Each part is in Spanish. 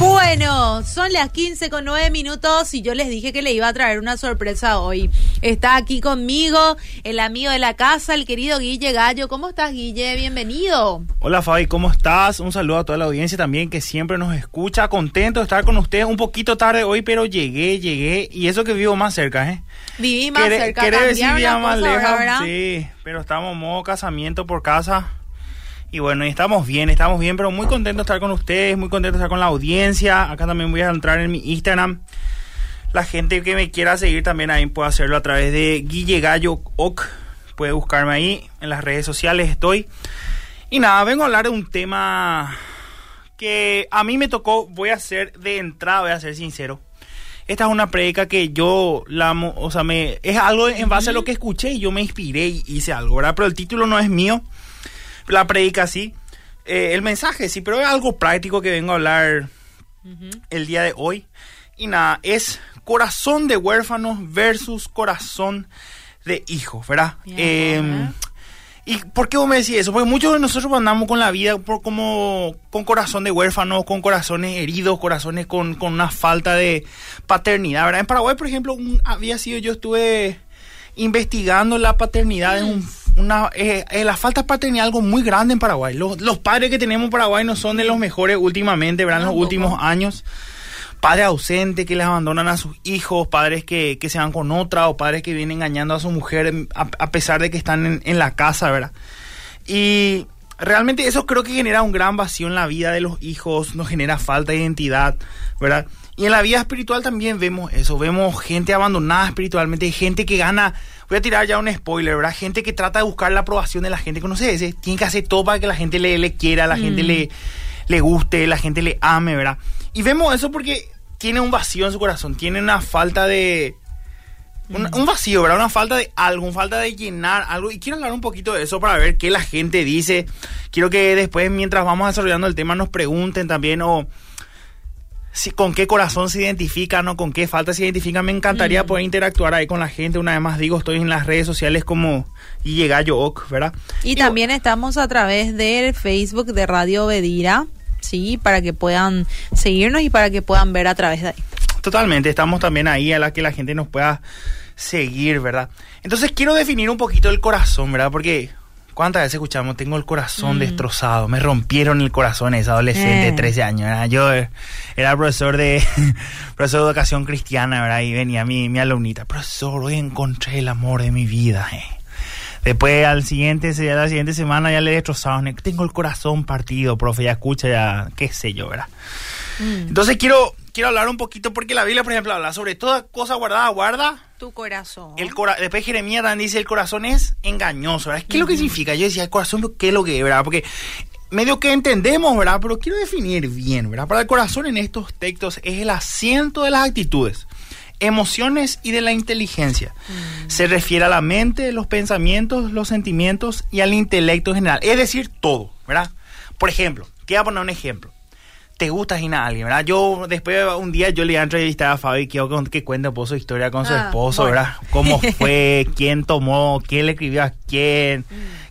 Bueno, son las 15 con 9 minutos y yo les dije que le iba a traer una sorpresa hoy. Está aquí conmigo el amigo de la casa, el querido Guille Gallo. ¿Cómo estás, Guille? Bienvenido. Hola, Fabi, ¿cómo estás? Un saludo a toda la audiencia también que siempre nos escucha. Contento de estar con ustedes un poquito tarde hoy, pero llegué, llegué. Y eso que vivo más cerca, ¿eh? Viví más cerca. Quiere decir más lejos. ¿verdad? Sí, pero estamos modo casamiento por casa. Y bueno, estamos bien, estamos bien, pero muy contento de estar con ustedes, muy contento de estar con la audiencia. Acá también voy a entrar en mi Instagram. La gente que me quiera seguir también ahí puede hacerlo a través de Guille Gallo Oc. Puede buscarme ahí, en las redes sociales estoy. Y nada, vengo a hablar de un tema que a mí me tocó, voy a ser de entrada, voy a ser sincero. Esta es una prédica que yo la, mo- o sea, me, es algo en base a lo que escuché y yo me inspiré y hice algo, ¿verdad? Pero el título no es mío, la prédica sí, Eh, el mensaje sí, pero es algo práctico que vengo a hablar el día de hoy. Y nada, es corazón de huérfanos versus corazón de hijos, ¿verdad? Em. ¿Y por qué vos me decís eso? Porque muchos de nosotros andamos con la vida por como con corazón de huérfanos, con corazones heridos, corazones con, con una falta de paternidad, ¿verdad? En Paraguay, por ejemplo, un- había sido, yo estuve investigando la paternidad, es un- una, eh, eh, la falta de paternidad es algo muy grande en Paraguay. Los, los padres que tenemos en Paraguay no son de los mejores últimamente, ¿verdad? En los últimos años padres ausentes que les abandonan a sus hijos, padres que, que se van con otra o padres que vienen engañando a su mujer a, a pesar de que están en, en la casa, ¿verdad? Y realmente eso creo que genera un gran vacío en la vida de los hijos, nos genera falta de identidad, ¿verdad? Y en la vida espiritual también vemos eso, vemos gente abandonada espiritualmente, gente que gana, voy a tirar ya un spoiler, ¿verdad? Gente que trata de buscar la aprobación de la gente que no sé, ese, tiene que hacer todo para que la gente le, le quiera, la gente le, le guste, la gente le ame, ¿verdad? Y vemos eso porque tiene un vacío en su corazón, tiene una falta de... Un, un vacío, ¿verdad? Una falta de algo, una falta de llenar algo. Y quiero hablar un poquito de eso para ver qué la gente dice. Quiero que después, mientras vamos desarrollando el tema, nos pregunten también o si, con qué corazón se identifican o con qué falta se identifican. Me encantaría poder interactuar ahí con la gente. Una vez más digo, estoy en las redes sociales como Gallo Oc, ¿verdad? Y también estamos a través del Facebook de Radio Bedira, sí, para que puedan seguirnos y para que puedan ver a través de ahí. Totalmente, estamos también ahí a la que la gente nos pueda seguir, ¿verdad? Entonces quiero definir un poquito el corazón, ¿verdad? Porque cuántas veces escuchamos, tengo el corazón destrozado, me rompieron el corazón ese adolescente Eh. de 13 años, ¿verdad? Yo eh, era profesor de profesor de educación cristiana, ¿verdad? Y venía mi, mi alumnita, profesor, hoy encontré el amor de mi vida, eh. Después al siguiente, a la siguiente semana ya le destrozaron, tengo el corazón partido, profe, ya escucha, ya, qué sé yo, ¿verdad? Entonces quiero, quiero hablar un poquito porque la Biblia, por ejemplo, habla sobre toda cosa guardada, guarda. Tu corazón. El cora Después Jeremías también dice el corazón es engañoso, ¿verdad? ¿Qué es lo que significa? Yo decía, el corazón, ¿qué es lo que es, verdad? Porque medio que entendemos, ¿verdad? Pero quiero definir bien, ¿verdad? Para el corazón en estos textos es el asiento de las actitudes, emociones y de la inteligencia. Se refiere a la mente, los pensamientos, los sentimientos y al intelecto en general. Es decir, todo, ¿verdad? Por ejemplo, te voy a poner un ejemplo te gusta a alguien, ¿verdad? Yo después un día yo le iba a entrevistar a Fabi quiero que, que cuente un poco su historia con su Ah, esposo, bueno. ¿verdad? Cómo fue, quién tomó, quién le escribió a quién,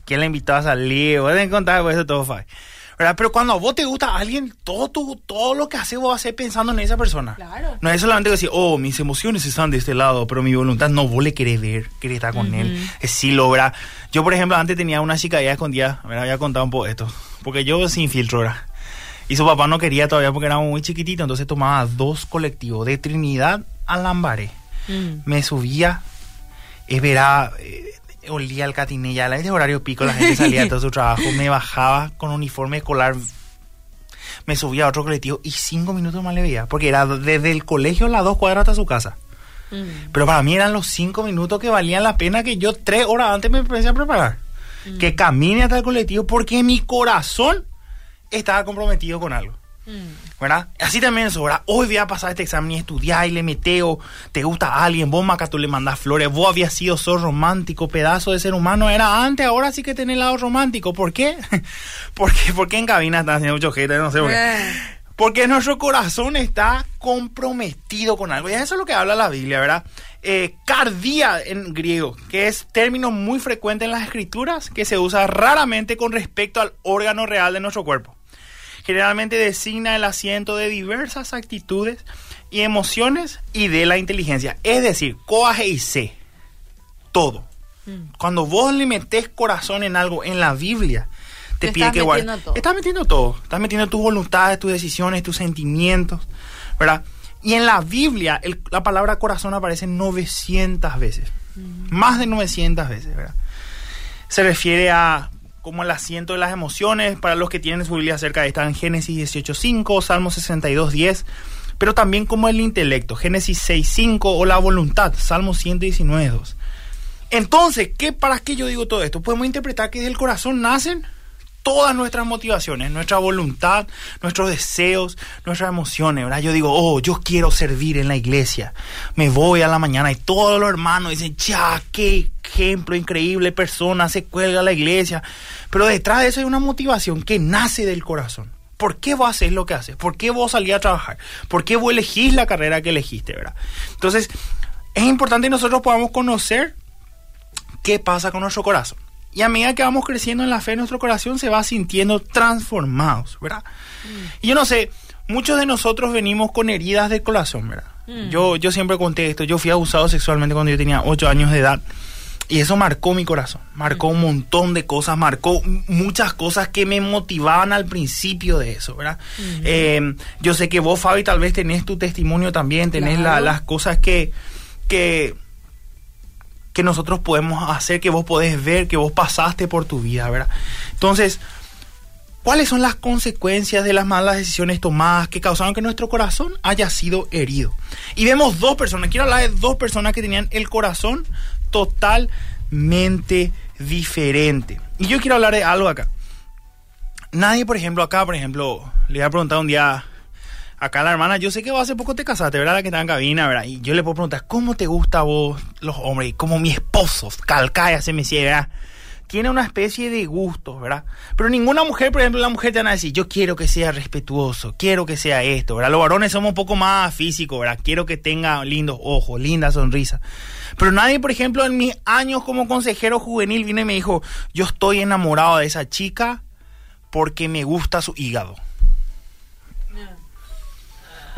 quién le invitó a salir, voy a contar pues, eso todo, Fabi. ¿Verdad? Pero cuando a vos te gusta alguien, todo, tu, todo lo que haces vos hacer pensando en esa persona. Claro. No es solamente decir, oh, mis emociones están de este lado, pero mi voluntad no, vos le querés ver, querés estar con él. Es sí logra. Yo, por ejemplo, antes tenía una chica ya escondida, me había contado un poco esto, porque yo sin filtro, ¿verdad? Y su papá no quería todavía porque era muy chiquitito, entonces tomaba dos colectivos de Trinidad a Lambaré. Mm. Me subía, es verá, eh, olía el catiné, ya era horario pico, la gente salía de todo su trabajo, me bajaba con uniforme escolar, me subía a otro colectivo y cinco minutos más le veía, porque era desde el colegio a las dos cuadras hasta su casa. Mm. Pero para mí eran los cinco minutos que valían la pena que yo tres horas antes me empecé a preparar. Que camine hasta el colectivo porque mi corazón estaba comprometido con algo. Mm. ¿Verdad? Así también eso, ¿verdad? Hoy voy a pasar este examen y estudiar y le meteo, te gusta a alguien, vos Maca, tú le mandás flores, vos habías sido sos romántico, pedazo de ser humano, era antes, ahora sí que tenés lado romántico. ¿Por qué? Porque, porque en cabina están haciendo mucho gente, no sé por qué. Eh. Porque nuestro corazón está comprometido con algo. Y eso es lo que habla la Biblia, ¿verdad? Eh, cardía en griego, que es término muy frecuente en las escrituras, que se usa raramente con respecto al órgano real de nuestro cuerpo. Generalmente designa el asiento de diversas actitudes y emociones y de la inteligencia. Es decir, coaje y sé todo. Mm. Cuando vos le metés corazón en algo en la Biblia, te, Te pide estás que guardes. Estás metiendo todo. Estás metiendo tus voluntades, tus decisiones, tus sentimientos, ¿verdad? Y en la Biblia el- la palabra corazón aparece 900 veces. Más de 900 veces, ¿verdad? Se refiere a como el asiento de las emociones, para los que tienen su Biblia cerca, está en Génesis 18.5, Salmo 62.10, pero también como el intelecto, Génesis 6.5, o la voluntad, Salmo 119.2. Entonces, ¿qué, ¿para qué yo digo todo esto? Podemos interpretar que del corazón nacen todas nuestras motivaciones, nuestra voluntad, nuestros deseos, nuestras emociones, ¿verdad? Yo digo, oh, yo quiero servir en la iglesia. Me voy a la mañana y todos los hermanos dicen, ya, qué ejemplo increíble persona, se cuelga a la iglesia. Pero detrás de eso hay una motivación que nace del corazón. ¿Por qué vos haces lo que haces? ¿Por qué vos salís a trabajar? ¿Por qué vos elegís la carrera que elegiste, verdad? Entonces, es importante que nosotros podamos conocer qué pasa con nuestro corazón. Y a medida que vamos creciendo en la fe, nuestro corazón se va sintiendo transformados, ¿verdad? Y yo no sé, muchos de nosotros venimos con heridas del corazón, ¿verdad? Mm. Yo, yo siempre conté esto, yo fui abusado sexualmente cuando yo tenía 8 años de edad. Y eso marcó mi corazón, marcó un montón de cosas, marcó muchas cosas que me motivaban al principio de eso, ¿verdad? Eh, yo sé que vos, Fabi, tal vez tenés tu testimonio también, tenés la- Claro. las cosas que, que, que nosotros podemos hacer, que vos podés ver, que vos pasaste por tu vida, ¿verdad? Entonces, ¿cuáles son las consecuencias de las malas decisiones tomadas que causaron que nuestro corazón haya sido herido? Y vemos dos personas, quiero hablar de dos personas que tenían el corazón totalmente diferente. Y yo quiero hablar de algo acá. Nadie, por ejemplo, acá, por ejemplo, le voy a preguntar un día acá la hermana, yo sé que vos hace poco te casaste, ¿verdad? La que está en cabina, ¿verdad? Y yo le puedo preguntar, ¿cómo te gusta a vos los hombres? Y como mi esposo, calcaya se me ciega. Tiene una especie de gusto, ¿verdad? Pero ninguna mujer, por ejemplo, la mujer te van a decir, yo quiero que sea respetuoso, quiero que sea esto, ¿verdad? Los varones somos un poco más físicos, ¿verdad? Quiero que tenga lindos ojos, linda sonrisa. Pero nadie, por ejemplo, en mis años como consejero juvenil vino y me dijo, yo estoy enamorado de esa chica porque me gusta su hígado.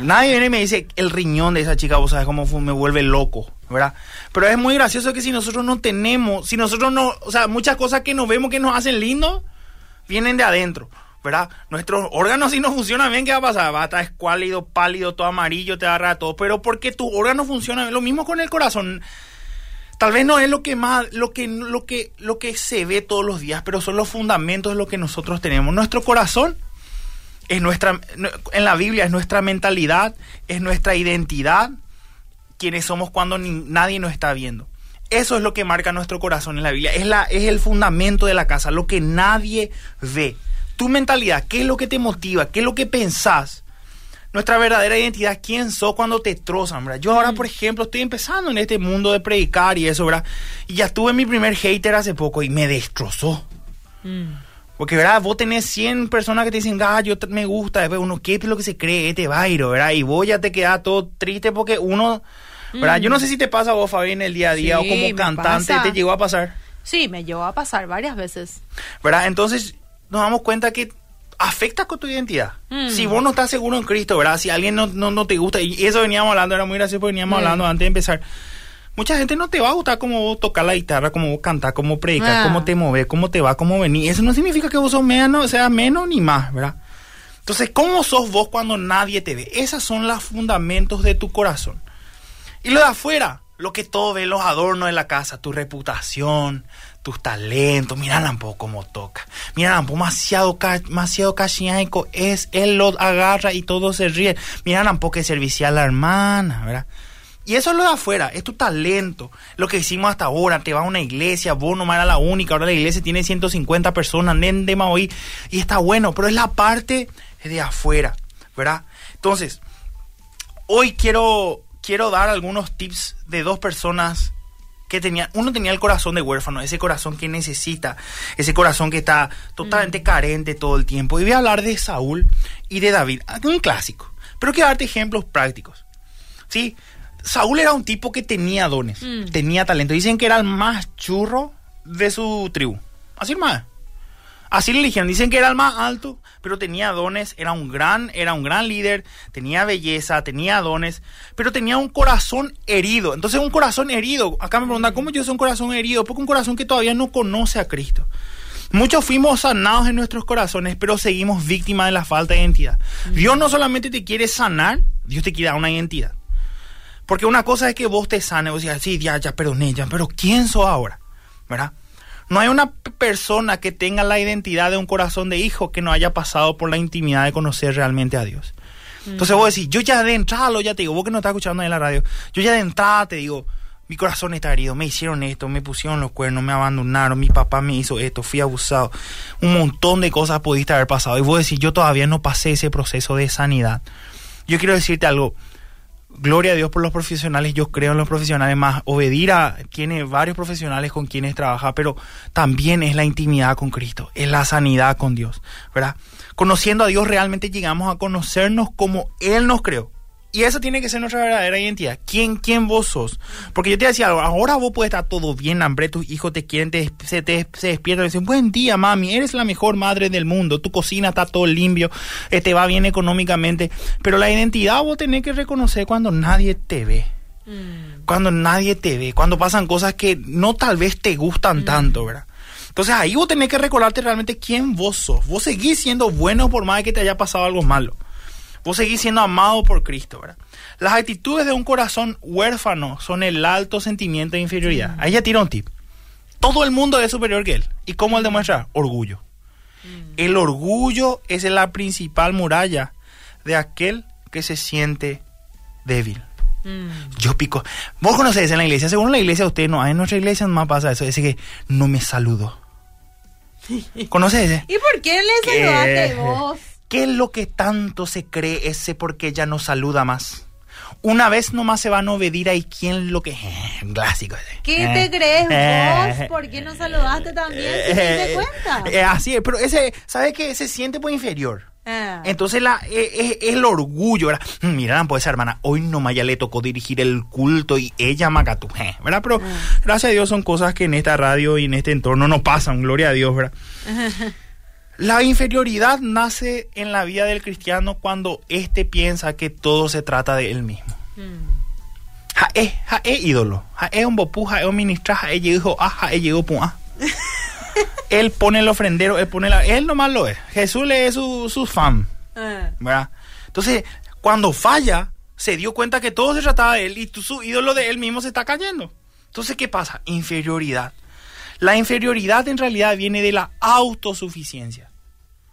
Nadie viene y me dice el riñón de esa chica, vos sabes cómo me vuelve loco, ¿verdad? Pero es muy gracioso que si nosotros no tenemos, si nosotros no, o sea, muchas cosas que nos vemos que nos hacen lindos, vienen de adentro, ¿verdad? Nuestros órganos si no funcionan bien, ¿qué va a pasar? Va a estar escuálido, pálido, todo amarillo, te agarra todo, pero porque tus órganos funcionan bien, lo mismo con el corazón. Tal vez no es lo que más, lo que, lo que, lo que se ve todos los días, pero son los fundamentos de lo que nosotros tenemos. Nuestro corazón es nuestra, en la Biblia es nuestra mentalidad, es nuestra identidad, quienes somos cuando ni- nadie nos está viendo. Eso es lo que marca nuestro corazón en la Biblia. Es, la, es el fundamento de la casa, lo que nadie ve. Tu mentalidad, ¿qué es lo que te motiva? ¿Qué es lo que pensás? Nuestra verdadera identidad, quién sos cuando te trozan, ¿verdad? Yo ahora, por ejemplo, estoy empezando en este mundo de predicar y eso, ¿verdad? Y ya tuve mi primer hater hace poco y me destrozó. Mm. Porque, ¿verdad? Vos tenés 100 personas que te dicen, ah, yo te- me gusta. Después uno, ¿qué es lo que se cree? Este vairo, ¿verdad? Y vos ya te quedás todo triste porque uno, ¿verdad? Yo no sé si te pasa a vos, Fabi, en el día a día Sí, o como cantante pasa. te llegó a pasar, Sí, me llevó a pasar varias veces. ¿verdad? Entonces nos damos cuenta que afecta con tu identidad. Mm. Si vos no estás seguro en Cristo, ¿verdad? Si alguien no, no, no te gusta, y eso veníamos hablando, era muy gracioso porque veníamos Mm. hablando antes de empezar. Mucha gente no te va a gustar cómo vos tocas la guitarra, cómo vos cantás, cómo predicas, Ah. cómo te mueves, cómo te va, cómo venís. Eso no significa que vos sos menos, sea menos ni más, ¿verdad? Entonces, ¿cómo sos vos cuando nadie te ve? Esos son los fundamentos de tu corazón. Y lo de afuera, lo que todo ve, los adornos de la casa, tu reputación, tus talentos. Mira Lampo cómo toca. Mira Lampo, demasiado, demasiado es. Él lo agarra y todos se ríen. Mira Lampo que servicial la hermana, ¿verdad? Y eso es lo de afuera, es tu talento. Lo que hicimos hasta ahora, te vas a una iglesia, vos no era la única, ahora la iglesia tiene 150 personas, nen de Maui, y está bueno, pero es la parte de afuera, ¿verdad? Entonces, hoy quiero, quiero dar algunos tips de dos personas que tenían, uno tenía el corazón de huérfano, ese corazón que necesita, ese corazón que está totalmente carente todo el tiempo. Y voy a hablar de Saúl y de David, un clásico, pero quiero darte ejemplos prácticos. ¿Sí? Saúl era un tipo que tenía dones, Mm. tenía talento. Dicen que era el más churro de su tribu. Así más. Así le eligieron. Dicen que era el más alto, pero tenía dones, era un gran, era un gran líder, tenía belleza, tenía dones, pero tenía un corazón herido. Entonces un corazón herido, acá me preguntan, ¿cómo yo soy un corazón herido? Porque un corazón que todavía no conoce a Cristo. Muchos fuimos sanados en nuestros corazones, pero seguimos víctimas de la falta de identidad. Dios no solamente te quiere sanar, Dios te quiere dar una identidad. Porque una cosa es que vos te sanes, vos digas, sí, ya, ya perdoné, ya, pero ¿quién sos ahora? ¿Verdad? No hay una persona que tenga la identidad de un corazón de hijo que no haya pasado por la intimidad de conocer realmente a Dios. Entonces vos decís, yo ya de entrada, ya te digo, vos que no estás escuchando en la radio, yo ya de entrada te digo, mi corazón está herido, me hicieron esto, me pusieron los cuernos, me abandonaron, mi papá me hizo esto, fui abusado, un montón de cosas pudiste haber pasado. Y vos decís, yo todavía no pasé ese proceso de sanidad. Yo quiero decirte algo, gloria a Dios por los profesionales, yo creo en los profesionales más. Obedira tiene varios profesionales con quienes trabaja, pero también es la intimidad con Cristo, es la sanidad con Dios, ¿verdad? Conociendo a Dios realmente llegamos a conocernos como Él nos creó. Y eso tiene que ser nuestra verdadera identidad. ¿Quién, quién vos sos? Porque yo te decía algo, ahora vos puedes estar todo bien, hambre, tus hijos te quieren, te, se, te, se despiertan y dicen, buen día, mami, eres la mejor madre del mundo, tu cocina está todo limpio, eh, te va bien económicamente. Pero la identidad vos tenés que reconocer cuando nadie te ve. Mm. Cuando nadie te ve, cuando pasan cosas que no tal vez te gustan mm. tanto, ¿verdad? Entonces ahí vos tenés que recordarte realmente quién vos sos. Vos seguís siendo bueno por más que te haya pasado algo malo. Vos seguís siendo amado por Cristo, ¿verdad? Las actitudes de un corazón huérfano son el alto sentimiento de inferioridad. Ahí ya tira un tip. Todo el mundo es superior que él. ¿Y cómo él demuestra? Orgullo. Mm. El orgullo es la principal muralla de aquel que se siente débil. Mm. Yo pico. Vos conocés en la iglesia, según la iglesia, usted no, en nuestra iglesia no pasa eso, dice que no me saludo. ¿Conoces ¿Y por qué le saludaste vos? ¿Qué es lo que tanto se cree ese porque ya no saluda más? Una vez nomás se van a obedir ahí quién lo que... Eh, clásico. ¿Qué te crees vos? ¿Por qué no saludaste también? ¿Se te cuenta? Eh, así es, pero ese, ¿sabe qué? Se siente por inferior. Ah. Entonces la, es, el orgullo, ¿verdad? Mm, mira, pues hermana, hoy nomás ya le tocó dirigir el culto y ella macatú, ¿verdad? Pero ah. gracias a Dios son cosas que en esta radio y en este entorno no pasan, gloria a Dios, ¿verdad? La inferioridad nace en la vida del cristiano cuando éste piensa que todo se trata de él mismo. Ja es, ja es ídolo, ja es un bopú, ja es un ministra, ja es llegó, ah, ja es llegó, pum, ah. él pone el ofrendero, él pone la, él nomás lo es. Jesús le es su, su fan, ah. ¿verdad? Entonces, cuando falla, se dio cuenta que todo se trataba de él y su ídolo de él mismo se está cayendo. Entonces, ¿qué pasa? Inferioridad. La inferioridad en realidad viene de la autosuficiencia.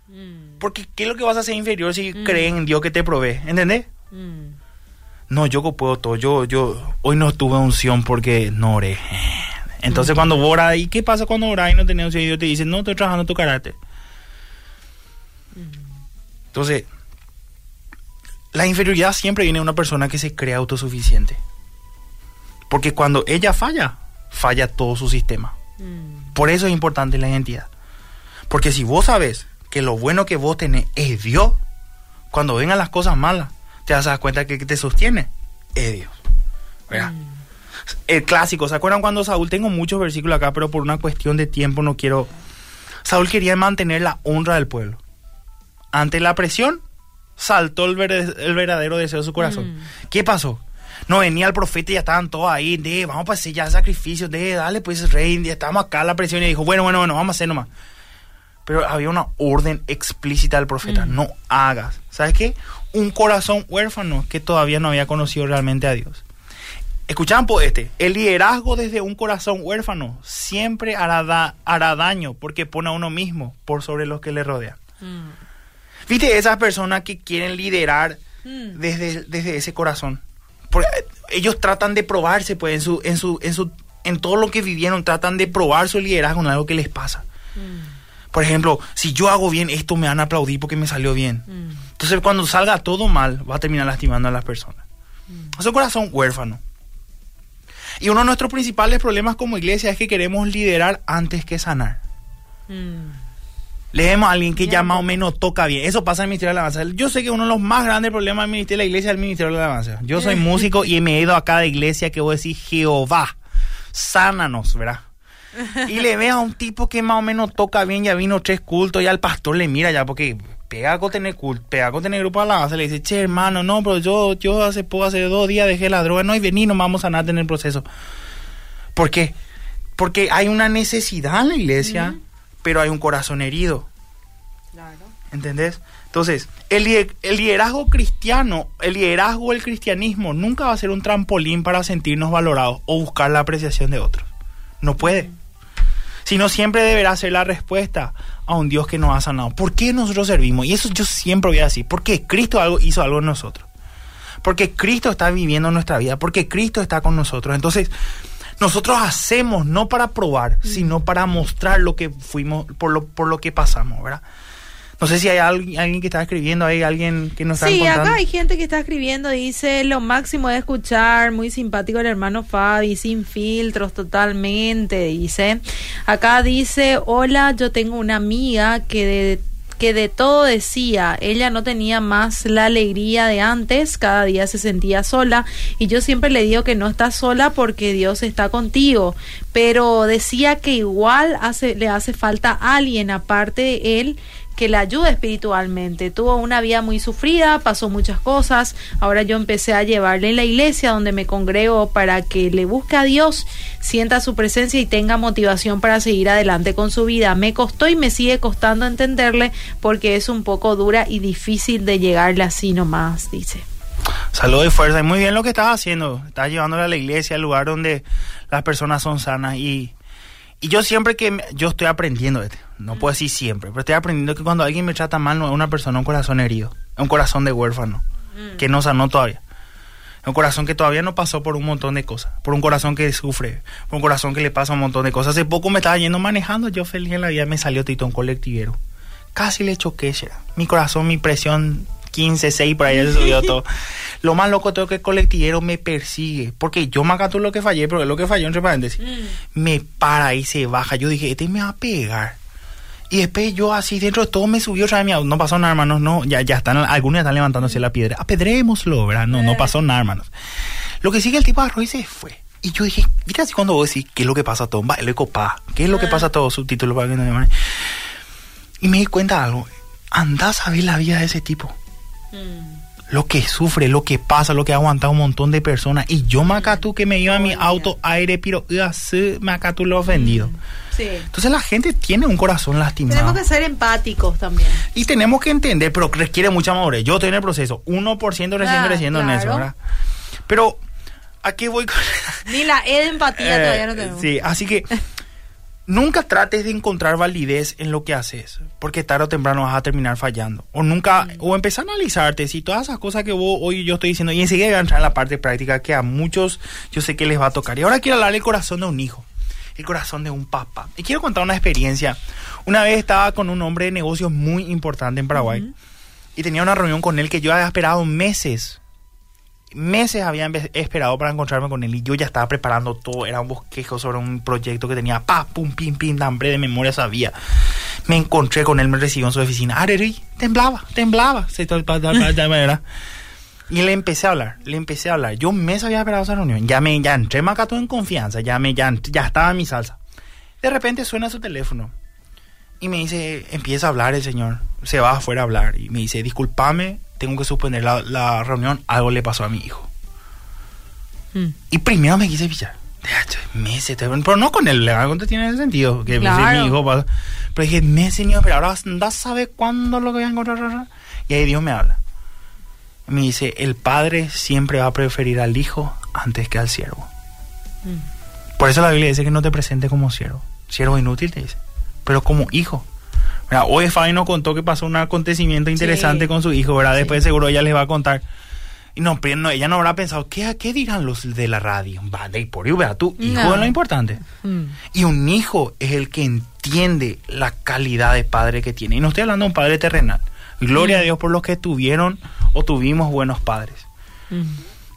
Mm. Porque ¿qué es lo que vas a hacer inferior si mm. creen en Dios que te provee? ¿Entendés? Mm. No, yo puedo todo. Yo, yo hoy no tuve unción porque no oré. Entonces cuando oras, ¿y qué pasa cuando oras y no tenés unción? Y Dios te dice, no, estoy trabajando tu carácter. Entonces, la inferioridad siempre viene de una persona que se cree autosuficiente. Porque cuando ella falla, falla todo su sistema. Por eso es importante la identidad. Porque si vos sabes que lo bueno que vos tenés es Dios, cuando vengan las cosas malas, te dar cuenta que te sostiene es Dios. ¿verdad? Mm. El clásico, ¿se acuerdan cuando Saúl? Tengo muchos versículos acá, pero por una cuestión de tiempo no quiero... Saúl quería mantener la honra del pueblo. Ante la presión, saltó el, verdadero deseo de su corazón. Mm. ¿Qué pasó? No venía el profeta y ya estaban todos ahí, de, vamos a hacer ya sacrificios, de, dale pues rey, ya estamos acá la presión y dijo, bueno, bueno, bueno, vamos a hacer nomás pero había una orden explícita del profeta, mm. no hagas. ¿Sabes qué? Un corazón huérfano que todavía no había conocido realmente a Dios. Escuchaban por este, el liderazgo desde un corazón huérfano siempre hará, hará daño porque pone a uno mismo por sobre los que le rodean. Mm. ¿Viste esas personas que quieren liderar mm. desde, desde ese corazón? Porque ellos tratan de probarse, pues, en su, en su, en su, en todo lo que vivieron, tratan de probar su liderazgo en algo que les pasa. Por ejemplo, si yo hago bien, esto me van a aplaudir porque me salió bien. Mm. Entonces, cuando salga todo mal, va a terminar lastimando a las personas. Mm. Es un corazón huérfano. Y uno de nuestros principales problemas como iglesia es que queremos liderar antes que sanar. Mm. Leemos a alguien que ya más o menos toca bien. Eso pasa en el Ministerio de la Alabanza. Yo sé que uno de los más grandes problemas del Ministerio de la Iglesia es el Ministerio de la Alabanza. Yo soy músico y me he ido a cada iglesia que voy a decir, Jehová, sánanos, ¿verdad? Y le ve a un tipo que más o menos toca bien, ya vino tres cultos, ya el pastor le mira ya porque pega con tener culto, pega con tener grupo alabanza, le dice, che hermano, no, pero yo, yo hace poco, hace dos días dejé la droga, no, y vení, no vamos a nada en el proceso. ¿Por qué? Porque hay una necesidad en la iglesia, pero hay un corazón herido. Claro. ¿Entendés? Entonces, el, el liderazgo cristiano, el liderazgo del cristianismo nunca va a ser un trampolín para sentirnos valorados o buscar la apreciación de otros. No puede. Sino siempre deberá ser la respuesta a un Dios que nos ha sanado. ¿Por qué nosotros servimos? Y eso yo siempre voy a decir. Porque Cristo algo, hizo algo en nosotros. Porque Cristo está viviendo nuestra vida. Porque Cristo está con nosotros. Entonces, nosotros hacemos no para probar, sino para mostrar lo que fuimos, por lo, por lo que pasamos, ¿verdad? No sé si hay alguien, alguien que está escribiendo, hay alguien que nos está Sí, acá hay gente que está escribiendo, dice, lo máximo de escuchar, muy simpático el hermano Fabi, sin filtros totalmente, dice. Acá dice, hola, yo tengo una amiga que de que de todo decía, ella no tenía más la alegría de antes, cada día se sentía sola y yo siempre le digo que no está sola porque Dios está contigo, pero decía que igual hace, le hace falta alguien aparte de él que la ayude espiritualmente. Tuvo una vida muy sufrida, pasó muchas cosas. Ahora yo empecé a llevarle en la iglesia donde me congrego para que le busque a Dios, sienta su presencia y tenga motivación para seguir adelante con su vida. Me costó y me sigue costando entenderle porque es un poco dura y difícil de llegarle así nomás, dice. Salud y fuerza. Y muy bien lo que estás haciendo. Estás llevándole a la iglesia, al lugar donde las personas son sanas. Y, y yo siempre que... yo estoy aprendiendo, este, no puedo decir siempre, pero estoy aprendiendo que cuando alguien me trata mal no es una persona, un corazón herido. Es un corazón de huérfano, que no sanó todavía. Es un corazón que todavía no pasó por un montón de cosas. Por un corazón que sufre. Por un corazón que le pasa un montón de cosas. Hace poco me estaba yendo manejando, yo feliz en la vida, me salió Tito un colectivero. Casi le choqué, Shera. Mi corazón, mi presión 15, 6, por ahí se subió todo. Lo más loco tengo que el colectivero me persigue. Porque yo me acato lo que fallé, pero es lo que falló entre paréntesis. Me para y se baja. Yo dije, este me va a pegar. Y después yo así dentro de todo me subió otra vez mi auto. No pasó nada, hermanos. No, ya, ya están, algunos ya están levantándose la piedra. Apedrémoslo, ¿verdad? No, no pasó nada, hermanos. Lo que sigue el tipo agarró y se fue. Y yo dije, mira así cuando vos decís, ¿qué es lo que pasa a todo? Va, el copa. ¿Qué es lo que pasa a todo? Subtítulo para que no. Y me di cuenta de algo. Andás a ver la vida de ese tipo. Lo que sufre, lo que pasa, lo que ha aguantado un montón de personas. Y yo me acatú que me iba a mi auto aire, pero así me acatú lo ofendido. Sí. Entonces la gente tiene un corazón lastimado. Tenemos que ser empáticos también. Y tenemos que entender, pero requiere mucha madurez. Yo estoy en el proceso, 1% recién Ah, creciendo en eso, claro. ¿verdad? Pero, ¿a qué voy con Ni la E de empatía Eh, todavía no tenemos. Sí, así que nunca trates de encontrar validez en lo que haces, porque tarde o temprano vas a terminar fallando. O nunca, Mm. o empezar a analizarte si todas esas cosas que vos hoy yo estoy diciendo, y enseguida voy a entrar en la parte práctica que a muchos yo sé que les va a tocar. Y ahora quiero hablar del corazón de un hijo, el corazón de un papá. Y quiero contar una experiencia. Una vez estaba con un hombre de negocios muy importante en Paraguay y tenía una reunión con él que yo había esperado meses meses había esperado para encontrarme con él y yo ya estaba preparando todo, era un bosquejo sobre un proyecto que tenía, pa, pum, pim, pim, hambre de memoria sabía. Me encontré con él, me recibió en su oficina, Areri, temblaba, temblaba, se Y le empecé a hablar, le empecé a hablar. Yo meses había esperado esa reunión, ya me, ya entré Macato en confianza, ya me, ya, ya estaba en mi salsa. De repente suena su teléfono y me dice, empieza a hablar el señor, se va afuera a hablar y me dice, discúlpame, tengo que suspender la, la reunión, algo le pasó a mi hijo. Mm. Y primero me quise pillar. Meses, pero no con el legal, tiene sentido. Que Claro. mi hijo pasa. Pero dije, meses, niño, pero ahora anda sabe cuándo lo que voy a encontrar. Y ahí Dios me habla. Me dice, el padre siempre va a preferir al hijo antes que al siervo. Mm. Por eso la Biblia dice que no te presente como siervo. Siervo inútil te dice. Pero como hijo. Mira, hoy Fabi nos contó que pasó un acontecimiento interesante Sí. con su hijo, ¿verdad? Sí. Después seguro ella les va a contar. Y no, pero no, ella no habrá pensado, ¿qué, qué dirán los de la radio? Va, de por vea, tu hijo No. es lo importante. Mm. Y un hijo es el que entiende la calidad de padre que tiene. Y no estoy hablando de un padre terrenal. Gloria a Dios por los que tuvieron o tuvimos buenos padres. Mm.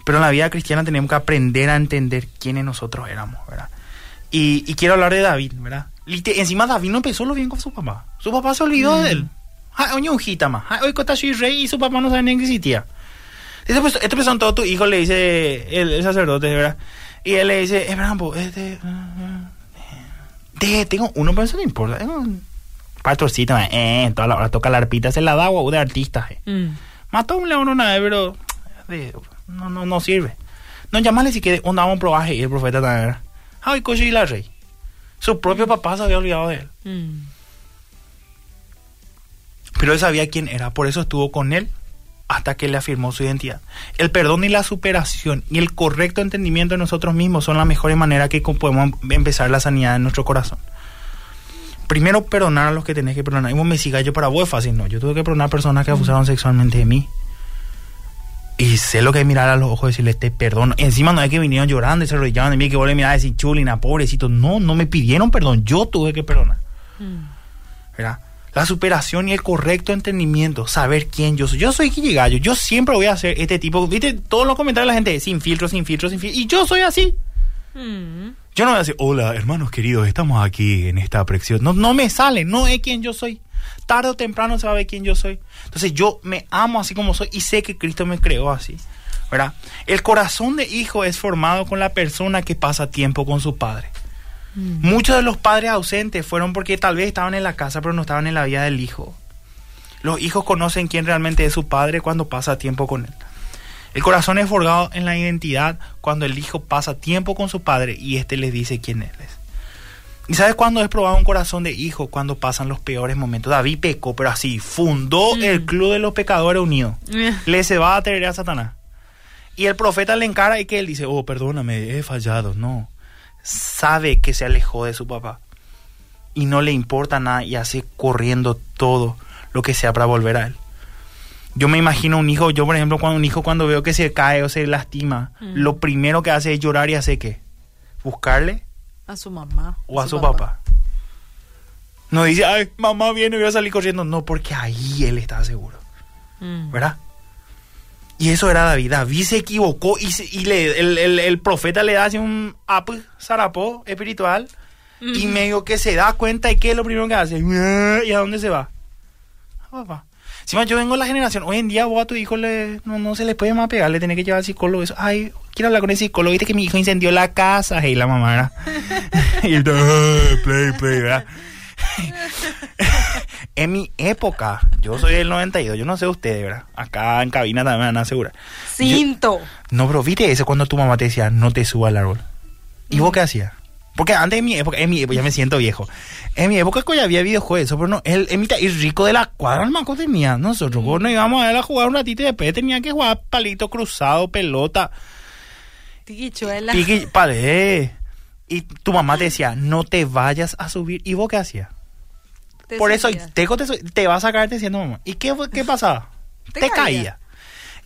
Pero en la vida cristiana tenemos que aprender a entender quiénes nosotros éramos, ¿verdad? Y, y quiero hablar de David, ¿verdad? Lite- encima David no empezó lo bien con su papá. Su papá se olvidó de él. Ah, oye, un más. Hoy soy rey y su papá no sabe ni que existía. Este, pues, este todo tu hijo, le dice el, el sacerdote, ¿verdad? Y él le dice, Abraham, pues, este... Te, tengo uno, pero eso no importa. Pastorcito, eh, toda la hora toca la arpita, se la da a de artista. Eh. Mm. Mató un león una vez, pero de- no, no, no sirve. No, llamarle si quiere, onda a probar y el profeta también era. Ay, coche y la rey. Su propio papá se había olvidado de él. Mm. Pero él sabía quién era, por eso estuvo con él hasta que le afirmó su identidad. El perdón y la superación y el correcto entendimiento de nosotros mismos son las mejores maneras que podemos empezar la sanidad en nuestro corazón. Primero, perdonar a los que tenés que perdonar. Y vos me sigas, yo para vos es fácil, no. Yo tuve que perdonar a personas que abusaron sexualmente de mí. Y sé lo que es mirar a los ojos y decirle, te perdono. Encima no es que vinieron llorando y se arrodillaban de mí, que vos le mirabas y decir, chulina, pobrecito. No, no me pidieron perdón, yo tuve que perdonar. Mm. ¿verdad? La superación y el correcto entendimiento, saber quién yo soy. Yo soy Gallo, yo siempre voy a hacer este tipo, viste, todos los comentarios de la gente, sin filtro, sin filtro, sin filtro, y yo soy así. Mm. Yo no voy a decir, hola, hermanos queridos, estamos aquí en esta preciosa. No, no me sale, no es quien yo soy. Tarde o temprano se va a ver quién yo soy. Entonces yo me amo así como soy y sé que Cristo me creó así. ¿verdad? El corazón de hijo es formado con la persona que pasa tiempo con su padre. Mm. Muchos de los padres ausentes fueron porque tal vez estaban en la casa, pero no estaban en la vida del hijo. Los hijos conocen quién realmente es su padre cuando pasa tiempo con él. El corazón es forjado en la identidad cuando el hijo pasa tiempo con su padre y éste les dice quién él es. ¿Y sabes cuándo es probado un corazón de hijo? Cuando pasan los peores momentos. David pecó, pero así, fundó Mm. el club de los pecadores unidos. Eh. Le se va a tener a Satanás. Y el profeta le encara y que él dice, oh, perdóname, he fallado. No. Sabe que se alejó de su papá. Y no le importa nada y hace corriendo todo lo que sea para volver a él. Yo me imagino un hijo, yo por ejemplo, cuando un hijo cuando veo que se cae o se lastima, Mm. lo primero que hace es llorar y hace qué? Buscarle A su mamá. o a su papá. No dice, ay, mamá viene y voy a salir corriendo. No, porque ahí él está seguro. Mm. ¿verdad? Y eso era David. David se equivocó y, se- y le, el, el- el profeta le da así un ap, zarapó espiritual y Mm. medio que se da cuenta y qué es lo primero que hace. ¿Y a dónde se va? A papá. Encima yo vengo de la generación, hoy en día vos a tu hijo le, no, no se le puede más pegar, le tenés que llevar al psicólogo. Eso. Ay, quiero hablar con el psicólogo, viste que mi hijo incendió la casa, hey, la mamá, ¿verdad? y el, "Ah, play, play, ¿verdad? en mi época, yo soy del 92, yo no sé ustedes, ¿verdad? Acá en cabina también me van a asegurar. Cinto. No, pero viste eso cuando tu mamá te decía, no te suba al árbol. ¿Y vos qué hacías? Porque antes de mi época, en mi época, ya me siento viejo. En mi época ya había videojuegos, pero no, el, el, el rico de la cuadra, el manco tenía. Nosotros no íbamos a ver a jugar un ratito y después tenía que jugar palito cruzado, pelota, Tiquichuela. pique, pared. Y tu mamá te decía, no te vayas a subir. ¿Y vos qué hacías? Por eso te, te, te va a sacar diciendo mamá. ¿Y qué, qué pasaba? Te Te, caía. caía.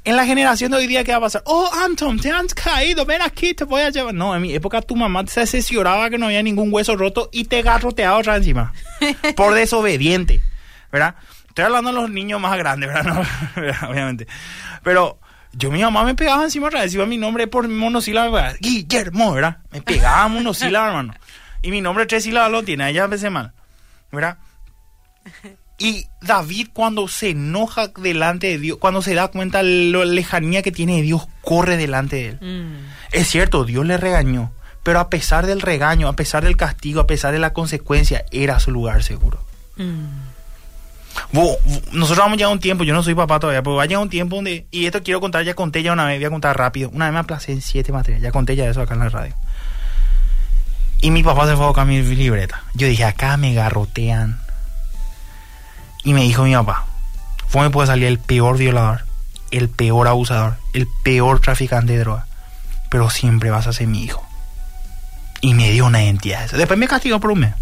En la generación de hoy día, ¿qué va a pasar? Oh, Anton, te has caído, ven aquí, te voy a llevar. No, en mi época tu mamá se asesoraba que no había ningún hueso roto y te garroteaba otra encima. por desobediente, ¿verdad? Estoy hablando de los niños más grandes, ¿verdad? No, ¿verdad? Obviamente. Pero yo, mi mamá me pegaba encima otra vez, iba mi nombre por monosílaba. Guillermo, ¿verdad? Me pegaba monosílaba, hermano. Y mi nombre tres sílabas lo tiene, ya empecé mal, ¿verdad? Y David cuando se enoja delante de Dios, cuando se da cuenta de la lejanía que tiene de Dios, corre delante de él. Mm. Es cierto, Dios le regañó, pero a pesar del regaño, a pesar del castigo, a pesar de la consecuencia, era su lugar seguro. Mm. Nosotros vamos ya a un tiempo, yo no soy papá todavía, pero va a llegar un tiempo donde, y esto quiero contar, ya conté ya una vez, voy a contar rápido, una vez me aplacé en siete materias, ya conté ya eso acá en la radio. Y mi papá se fue a buscar mi libreta. Yo dije, acá me garrotean. Y me dijo mi papá, ¿cómo me puede salir el peor violador, el peor abusador, el peor traficante de droga? Pero siempre vas a ser mi hijo. Y me dio una identidad. Después me castigó por un mes.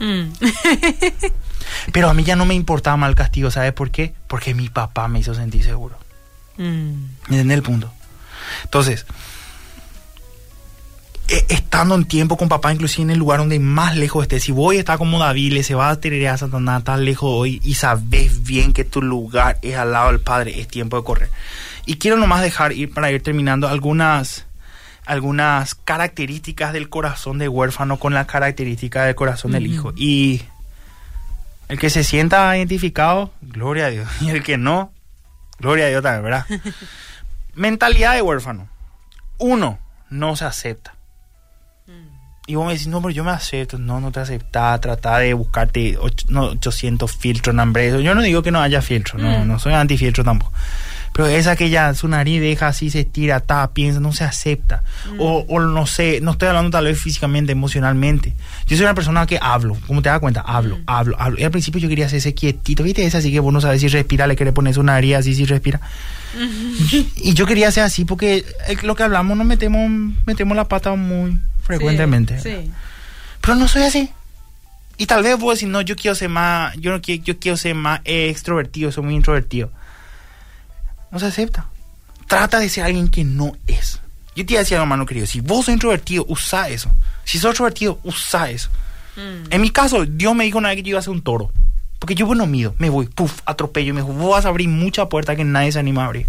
Mm. Pero a mí ya no me importaba mal castigo, ¿sabes por qué? Porque mi papá me hizo sentir seguro. Mm. ¿Entiendes el punto? Entonces, estando en tiempo con papá, inclusive en el lugar donde más lejos estés, si voy a estar como David, le se va a tener a Satanás tan lejos hoy y sabes bien que tu lugar es al lado del Padre, es tiempo de correr. Y quiero nomás dejar ir para ir terminando algunas algunas características del corazón de huérfano con las características del corazón del hijo. Y el que se sienta identificado, gloria a Dios. Y el que no, gloria a Dios también, ¿verdad? Mentalidad de huérfano. Uno, no se acepta. Y vos me decís, no, pero yo me acepto. No, no te aceptás. Trata de buscarte och- no, 800 filtros en hambre. Yo no digo que no haya filtro. No, Mm. no soy antifiltro tampoco. Pero esa que ya su nariz deja así, se estira, está, piensa, no se acepta. O, o no sé, no estoy hablando tal vez físicamente, emocionalmente. Yo soy una persona que hablo, como te das cuenta, hablo, hablo, hablo. Y al principio yo quería hacerse quietito, ¿viste? Es así que vos no sabes si respira, le querés poner su nariz así, si respira. Y yo quería ser así porque eh, lo que hablamos nos metemos, metemos la pata muy frecuentemente. Sí. Pero no soy así. Y tal vez vos decís, no, yo quiero ser más, yo no quiero, yo quiero ser más extrovertido, soy muy introvertido. No se acepta. Trata de ser alguien que no es. Yo te iba a decir algo, hermano querido, si vos sos introvertido, usa eso. Si sos extrovertido, usa eso. Mm. En mi caso, Dios me dijo una vez que yo iba a ser un toro. Porque yo no mido, me voy, puf, atropello. Y me dijo, vos vas a abrir mucha puerta que nadie se anima a abrir.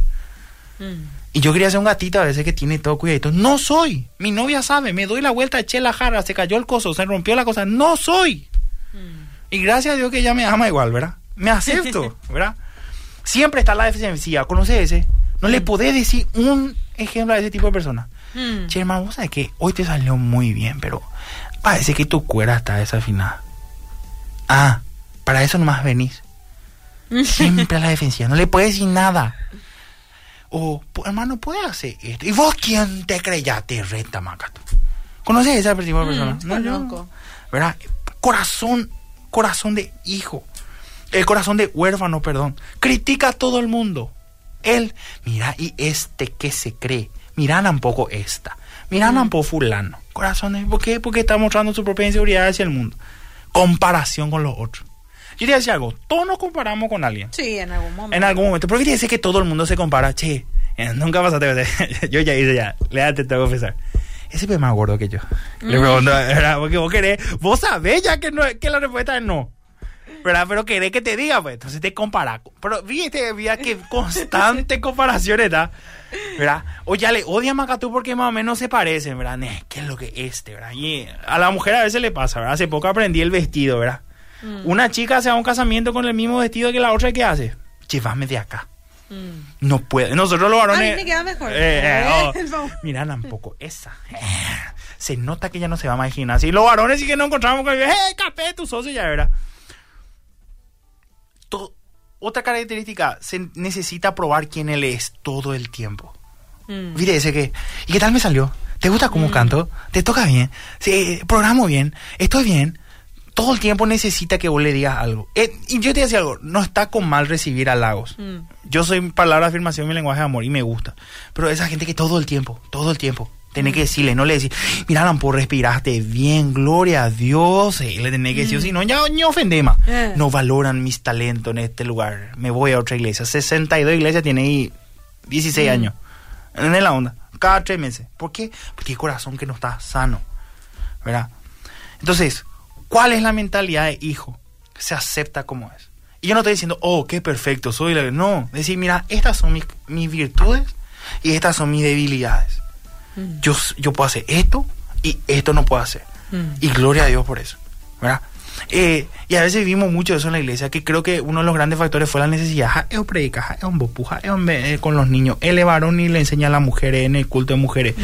Mm. Y yo quería ser un gatito a veces que tiene todo cuidadito. No soy. Mi novia sabe. Me doy la vuelta, eché la jarra, se cayó el coso, se rompió la cosa. No soy. Mm. Y gracias a Dios que ella me ama igual, ¿verdad? Me acepto, ¿verdad? Siempre está la defensiva. ¿Conoces ese? No le podés decir un ejemplo a ese tipo de persona. Mm. Che, hermano, vos sabés que hoy te salió muy bien, pero parece que tu cuerda está desafinada. Ah, para eso nomás venís. Siempre a la defensiva. No le puedes decir nada. O, "Po- hermano, puede hacer esto. ¿Y vos quién te creyaste, reta, macato? ¿Conoces a esa tipo de persona? Mm, No, yo-. Corazón, corazón de hijo. El corazón de huérfano, perdón. Critica a todo el mundo. Él, mira, y este que se cree. Mira tampoco esta. Mira tampoco fulano. Corazón de, ¿por qué? Porque está mostrando su propia inseguridad hacia el mundo. Comparación con los otros. Yo te voy a decir algo. Todos nos comparamos con alguien. Sí, en algún momento. En algún momento. ¿Por qué quiere decir que todo el mundo se compara? Che, eh, nunca pasaste. yo ya hice ya. Le te tengo que confesar. Ese es más gordo que yo. Le pregunto, ¿verdad? Porque vos querés, vos sabés ya que, no, que la respuesta es no. ¿Verdad? Pero querés que te diga, pues. Entonces te compara. Pero viste, mira que constante comparación está. ¿Verdad? O ya le odia a Macatú porque más o menos se parecen, ¿verdad? ¿Qué es lo que este, verdad? Y a la mujer a veces le pasa, ¿verdad? Hace poco aprendí el vestido, ¿verdad? Mm. Una chica se va a un casamiento con el mismo vestido que la otra, ¿qué hace? Llévame de acá. Mm. No puede. Nosotros los varones. A mí me queda mejor. Eh, eh, oh. Mira, tampoco esa. Eh, Se nota que ya no se va a imaginar. Si los varones sí que nos encontramos con. ¡Eh, café, tu socio ya, ¿verdad? Otra característica, se necesita probar quién él es todo el tiempo. Mm. Mire ese que. ¿Y qué tal me salió? ¿Te gusta cómo canto? ¿Te toca bien? Sí, programo bien. Estoy bien. Todo el tiempo necesita que vos le digas algo. Eh, y yo te decía algo, no está con mal recibir halagos. Mm. Yo soy palabra de afirmación, mi lenguaje de amor y me gusta. Pero esa gente que todo el tiempo, todo el tiempo, tenés que decirle, no le decís, mira, Lampo, respiraste bien, gloria a Dios. eh, le tenés que decir, si no, ya ni ofende más. Eh. No valoran mis talentos en este lugar. Me voy a otra iglesia. 62 iglesias tiene ahí 16 años. En la onda. Cada tres meses. ¿Por qué? Porque el corazón que no está sano. ¿Verdad? Entonces, ¿cuál es la mentalidad de hijo? Se acepta como es. Y yo no estoy diciendo, oh, qué perfecto soy. la-". No, decir, mira, estas son mis, mis virtudes y estas son mis debilidades. Mm. Yo, yo puedo hacer esto y esto no puedo hacer. Mm. Y gloria a Dios por eso. ¿Verdad? Eh, y a veces vivimos mucho eso en la iglesia, que creo que uno de los grandes factores fue la necesidad. Ja, un predica, ja, un bopuja, eh, con los niños. Él es varón y le enseña a las mujeres en el culto de mujeres.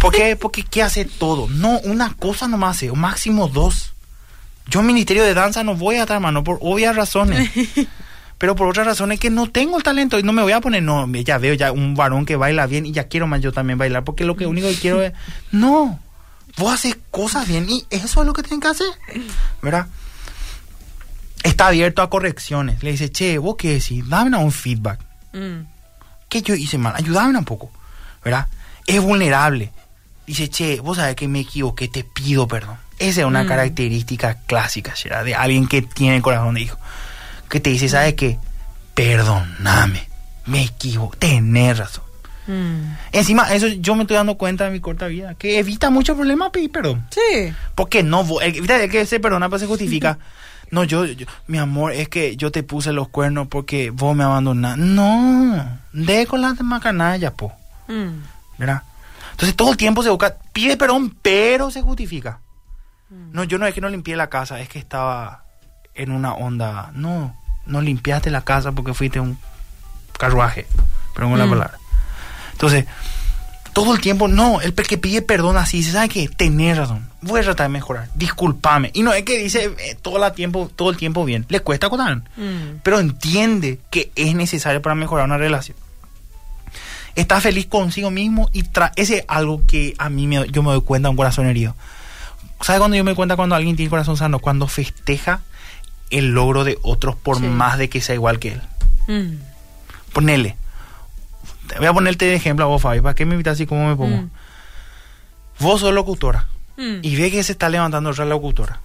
¿Por qué? Porque ¿qué hace todo? No, una cosa nomás hace, o máximo dos. Yo en ministerio de danza no voy a estar, mano, por obvias razones. Pero por otras razones que no tengo el talento y no me voy a poner, no, ya veo ya un varón que baila bien y ya quiero más yo también bailar, porque lo que único que quiero es, no, vos haces cosas bien y eso es lo que tienen que hacer, ¿verdad? Está abierto a correcciones, le dice, che, vos qué decís, dame un feedback, Mm. ¿qué yo hice mal? Ayúdame un poco, ¿verdad? Es vulnerable, dice, che, vos sabés que me equivoqué, te pido perdón. Esa es una Mm. característica clásica, ¿verdad? De alguien que tiene corazón de hijo que te dice, ¿sabes qué? Perdóname, me equivoco, tenés razón. Mm. Encima, eso yo me estoy dando cuenta en mi corta vida, que evita muchos problemas pedir perdón. Sí. Porque no, el, evita que se perdona, pues se justifica. No, yo, yo- mi amor, es que yo te puse los cuernos porque vos me abandonaste. No, de con las demás canallas, po, Mm. ¿verdad? Entonces todo el tiempo se busca, pide perdón, pero se justifica. Mm. No, yo no es que no limpié la casa, es que estaba en una onda. No, no limpiaste la casa porque fuiste un carruaje, perdón la Mm. palabra. Entonces, todo el tiempo, no, el que pide perdón así, dice, ¿sabe qué? Tenés razón, voy a tratar de mejorar, discúlpame. Y no es que dice eh, todo, la tiempo, todo el tiempo bien, le cuesta contar, Mm. pero entiende que es necesario para mejorar una relación. Está feliz consigo mismo y tra ese es algo que a mí me, yo me doy cuenta, un corazón herido. ¿Sabe cuando yo me doy cuenta cuando alguien tiene corazón sano? Cuando festeja el logro de otros por Sí. más de que sea igual que él. Mm. Ponele. Voy a ponerte de ejemplo a vos, Fabi. ¿Para qué me invitas así como me pongo? Mm. Vos sos locutora. Mm. Y ve que se está levantando otra locutora.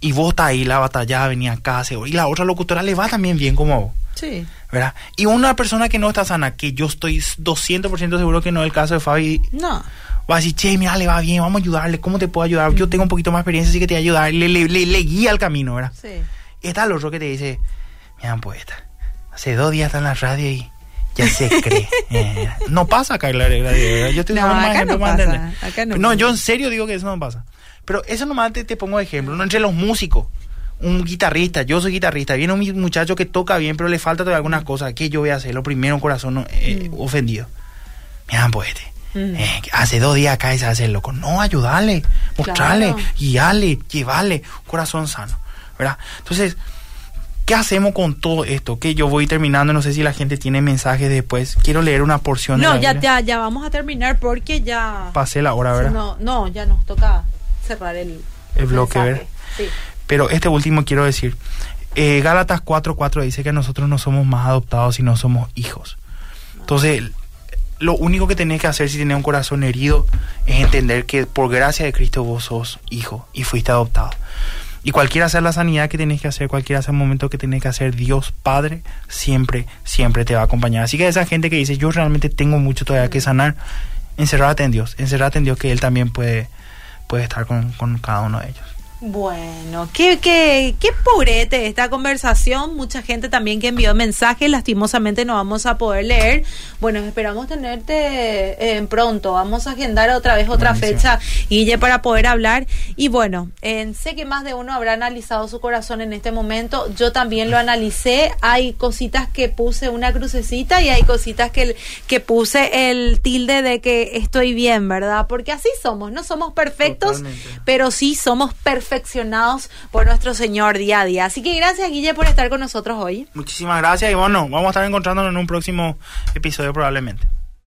Y vos está ahí, la batalla, venía acá, y la otra locutora le va también bien como a vos. Sí. ¿Verdad? Y una persona que no está sana, que yo estoy 200% seguro que no es el caso de Fabi, No. va a decir, che, mira, le va bien, vamos a ayudarle, ¿cómo te puedo ayudar? Yo tengo un poquito más experiencia, así que te voy a ayudar. Le, le, le, le guía el camino, ¿verdad? Sí. Está el otro que te dice, mira, poeta, hace dos días está en la radio y ya se cree. Eh, no pasa acá la radio, ¿verdad? Yo estoy No, acá no pasa, acá no no, yo en serio digo que eso no pasa. Pero eso nomás te, te pongo de ejemplo, ¿no? Entre los músicos, un guitarrista, yo soy guitarrista, viene un muchacho que toca bien, pero le falta todavía algunas cosas. ¿Qué yo voy a hacer? Lo primero, un corazón eh, Mm. ofendido. Mira, poeta. Mm. eh, que hace dos días acá se hace el loco. No, ayudarle, mostrarle, Claro. guiarle, llevarle un corazón sano, ¿verdad? Entonces, ¿qué hacemos con todo esto? Que yo voy terminando, no sé si la gente tiene mensajes después. Quiero leer una porción de No, la ya, ya, ya vamos a terminar porque ya. Pasé la hora, ¿verdad? No, no, ya nos toca cerrar el, El bloque, mensaje. ¿verdad? Sí. Pero este último quiero decir. Eh, Gálatas 4.4 dice que nosotros no somos más adoptados, sino somos hijos. Entonces, lo único que tenés que hacer si tenés un corazón herido es entender que por gracia de Cristo vos sos hijo y fuiste adoptado. Y cualquiera sea la sanidad que tenés que hacer, cualquiera sea el momento que tenés que hacer, Dios Padre siempre, siempre te va a acompañar. Así que esa gente que dice, yo realmente tengo mucho todavía que sanar, encerrate en Dios, encerrate en Dios que Él también puede, puede estar con, con cada uno de ellos. Bueno, qué, qué, qué purete esta conversación. Mucha gente también que envió mensajes, lastimosamente no vamos a poder leer. Bueno, esperamos tenerte eh, pronto. Vamos a agendar otra vez otra Buenísimo. fecha, Guille, para poder hablar. Y bueno, eh, sé que más de uno habrá analizado su corazón en este momento. Yo también lo analicé. Hay cositas que puse una crucecita y hay cositas que, que puse el tilde de que estoy bien, ¿verdad? Porque así somos, no somos perfectos, Totalmente. pero sí somos por nuestro Señor día a día. Así que gracias, Guille, por estar con nosotros hoy. Muchísimas gracias y bueno, vamos a estar encontrándonos en un próximo episodio probablemente.